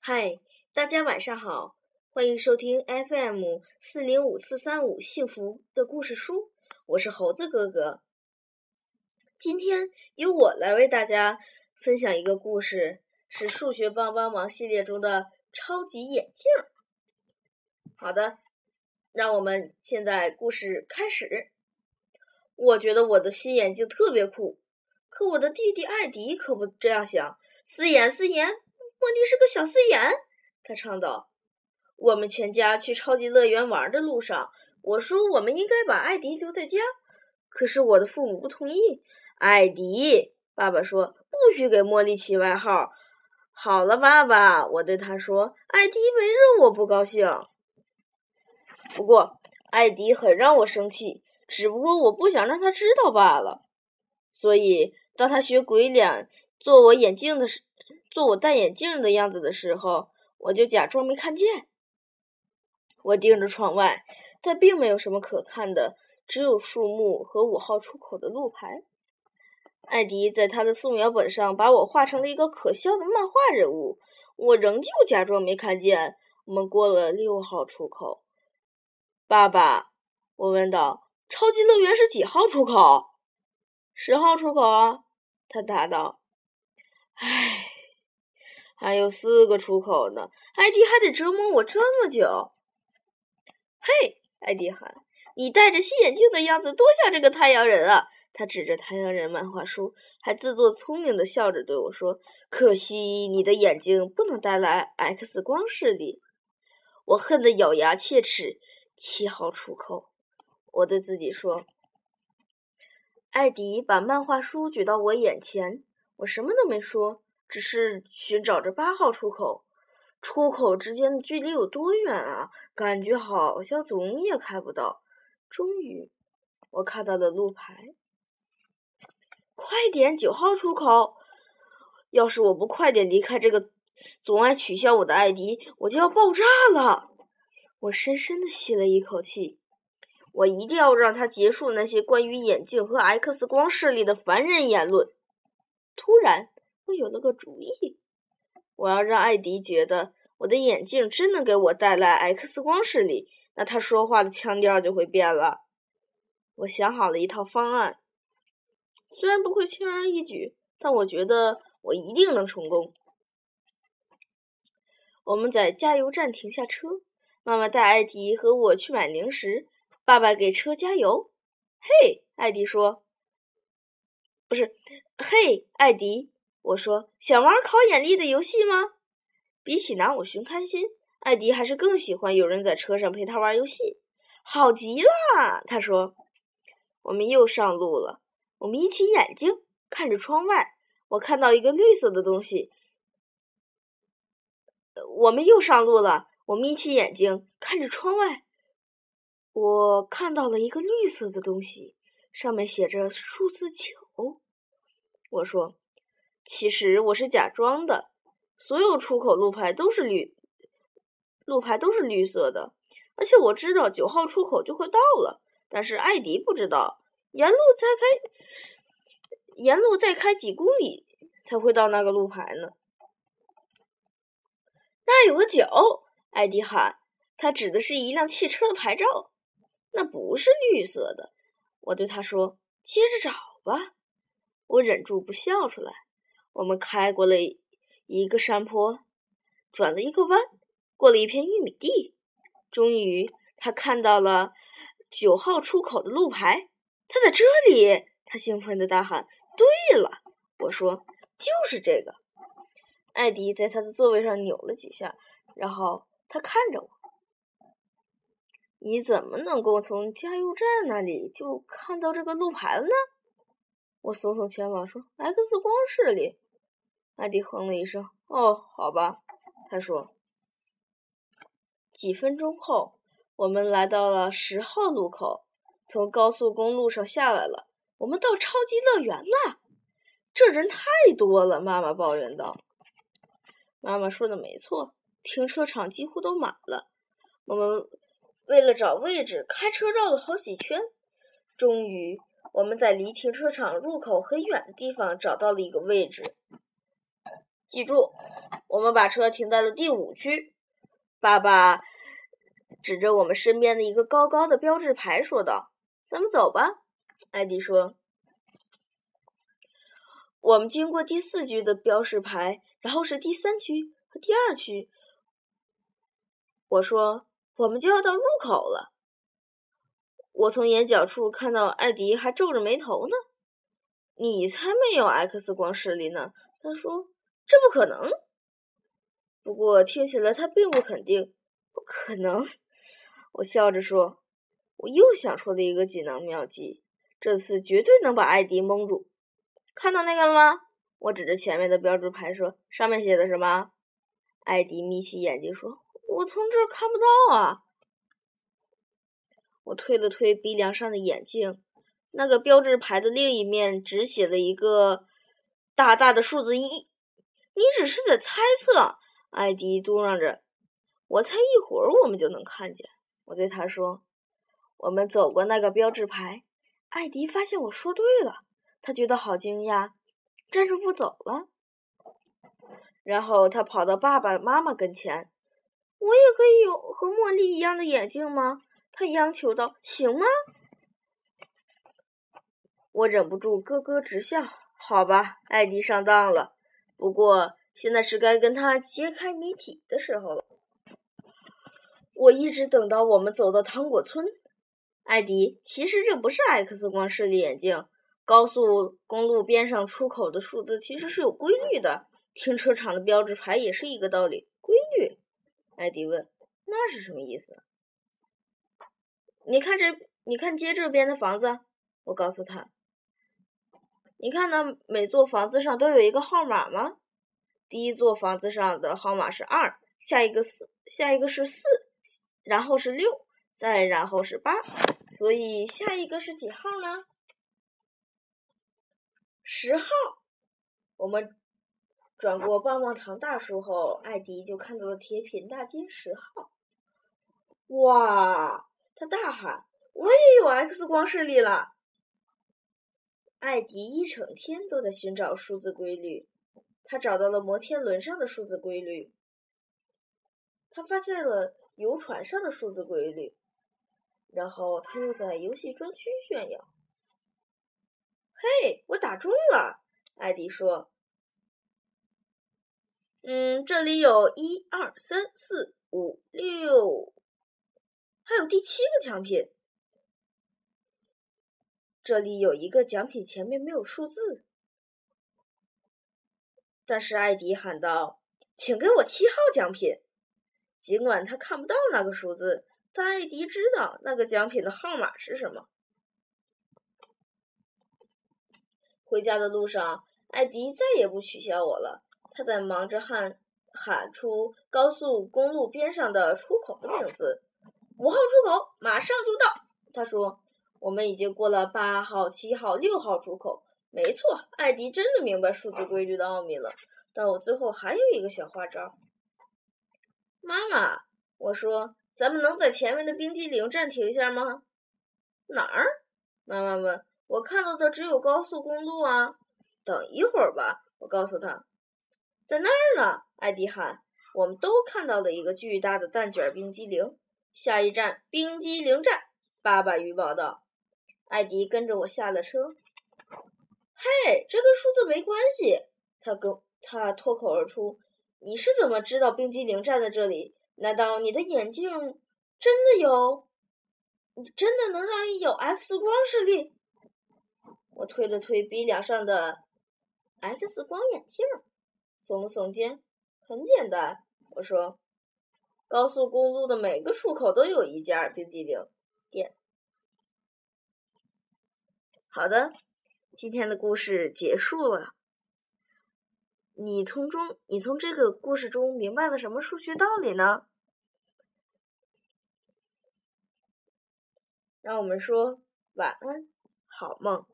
嗨，大家晚上好，欢迎收听 FM 四零五四三五幸福的故事书，我是猴子哥哥。今天由我来为大家分享一个故事，是数学帮帮忙系列中的超级眼镜。好的，让我们现在故事开始。我觉得我的新眼镜特别酷，可我的弟弟艾迪可不这样想。四眼，四眼。莫妮是个小四眼，他唱道：“我们全家去超级乐园玩的路上，我说我们应该把艾迪留在家，可是我的父母不同意。艾迪，爸爸说不许给茉莉起外号。好了，爸爸，我对他说，艾迪没惹我不高兴。不过艾迪很让我生气，只不过我不想让他知道罢了。所以当他学鬼脸做我眼镜的时。”做我戴眼镜的样子的时候，我就假装没看见。我盯着窗外，但并没有什么可看的，只有树木和五号出口的路牌。艾迪在他的素描本上把我画成了一个可笑的漫画人物，我仍旧假装没看见。我们过了六号出口。爸爸，我问道：“超级乐园是几号出口？”“十号出口啊。”他答道。“唉。”还有四个出口呢，艾迪还得折磨我这么久。嘿，艾迪喊：“你戴着新眼镜的样子多像这个太阳人啊！”他指着太阳人漫画书，还自作聪明的笑着对我说：“可惜你的眼睛不能带来 X 光视力。”我恨得咬牙切齿。七号出口，我对自己说。艾迪把漫画书举到我眼前，我什么都没说。只是寻找着八号出口，出口之间的距离有多远啊？感觉好像总也开不到。终于，我看到了路牌。快点，九号出口！要是我不快点离开这个总爱取笑我的艾迪，我就要爆炸了。我深深的吸了一口气，我一定要让他结束那些关于眼镜和 X 光视力的烦人言论。突然。我有了个主意，我要让艾迪觉得我的眼镜真能给我带来 X 光视力，那他说话的腔调就会变了。我想好了一套方案，虽然不会轻而易举，但我觉得我一定能成功。我们在加油站停下车，妈妈带艾迪和我去买零食，爸爸给车加油。嘿，艾迪说：“不是，嘿，艾迪。”我说：“想玩考眼力的游戏吗？”比起拿我寻开心，艾迪还是更喜欢有人在车上陪他玩游戏。好极了，他说。我们又上路了。我眯起眼睛看着窗外，我看到一个绿色的东西。我们又上路了。我眯起眼睛看着窗外，我看到了一个绿色的东西，上面写着数字九。我说。其实我是假装的，所有出口路牌都是绿，路牌都是绿色的，而且我知道九号出口就会到了，但是艾迪不知道，沿路再开，沿路再开几公里才会到那个路牌呢。那儿有个九，艾迪喊，他指的是一辆汽车的牌照，那不是绿色的。我对他说：“接着找吧。”我忍住不笑出来。我们开过了一个山坡，转了一个弯，过了一片玉米地，终于他看到了九号出口的路牌。他在这里！他兴奋的大喊：“对了！”我说：“就是这个。”艾迪在他的座位上扭了几下，然后他看着我：“你怎么能够从加油站那里就看到这个路牌了呢？”我耸耸肩膀说：“X 光视力。”艾迪哼了一声。“哦，好吧。”他说。几分钟后，我们来到了十号路口，从高速公路上下来了。我们到超级乐园了。这人太多了，妈妈抱怨道。妈妈说的没错，停车场几乎都满了。我们为了找位置，开车绕了好几圈。终于，我们在离停车场入口很远的地方找到了一个位置。记住，我们把车停在了第五区。爸爸指着我们身边的一个高高的标志牌说道：“咱们走吧。”艾迪说：“我们经过第四区的标识牌，然后是第三区和第二区。”我说：“我们就要到入口了。”我从眼角处看到艾迪还皱着眉头呢。你才没有 X 光视力呢，他说：“这不可能。”不过听起来他并不肯定。不可能，我笑着说：“我又想出了一个锦囊妙计，这次绝对能把艾迪蒙住。”看到那个了吗？我指着前面的标志牌说：“上面写的什么？”艾迪眯起眼睛说：“我从这儿看不到啊。”我推了推鼻梁上的眼镜，那个标志牌的另一面只写了一个大大的数字一。你只是在猜测，艾迪嘟囔着。我猜一会儿我们就能看见。我对他说：“我们走过那个标志牌。”艾迪发现我说对了，他觉得好惊讶，站住不走了。然后他跑到爸爸妈妈跟前：“我也可以有和茉莉一样的眼镜吗？”他央求道：“行吗？”我忍不住咯咯直笑。好吧，艾迪上当了。不过现在是该跟他揭开谜底的时候了。我一直等到我们走到糖果村。艾迪，其实这不是 X 光视力眼镜。高速公路边上出口的数字其实是有规律的，停车场的标志牌也是一个道理。规律？艾迪问：“那是什么意思？”你看这，你看街这边的房子，我告诉他。你看到每座房子上都有一个号码吗？第一座房子上的号码是二，下一个四，下一个是四，然后是六，再然后是八，所以下一个是几号呢？十号。我们转过棒棒糖大树后，艾迪就看到了铁品大街十号。哇！他大喊：“我也有 X 光视力了！”艾迪一整天都在寻找数字规律，他找到了摩天轮上的数字规律，他发现了游船上的数字规律，然后他又在游戏专区炫耀：“嘿，我打中了！”艾迪说：“嗯，这里有一二三四五六。”还有第七个奖品，这里有一个奖品，前面没有数字。但是艾迪喊道：“请给我七号奖品。”尽管他看不到那个数字，但艾迪知道那个奖品的号码是什么。回家的路上，艾迪再也不取笑我了。他在忙着喊喊出高速公路边上的出口的名字。五号出口马上就到，他说：“我们已经过了八号、七号、六号出口。”没错，艾迪真的明白数字规律的奥秘了。但我最后还有一个小花招。妈妈，我说：“咱们能在前面的冰激凌站停一下吗？”哪儿？妈妈问。我看到的只有高速公路啊。等一会儿吧，我告诉他。在那儿呢，艾迪喊。我们都看到了一个巨大的蛋卷冰激凌。下一站，冰激凌站。爸爸预报道。艾迪跟着我下了车。嘿，这跟数字没关系。他跟他脱口而出：“你是怎么知道冰激凌站在这里？难道你的眼镜真的有？你真的能让你有 X 光视力？”我推了推鼻梁上的 X 光眼镜，耸了耸肩。很简单，我说。高速公路的每个出口都有一家冰激凌好的，今天的故事结束了。你从中，你从这个故事中明白了什么数学道理呢？让我们说晚安，好梦。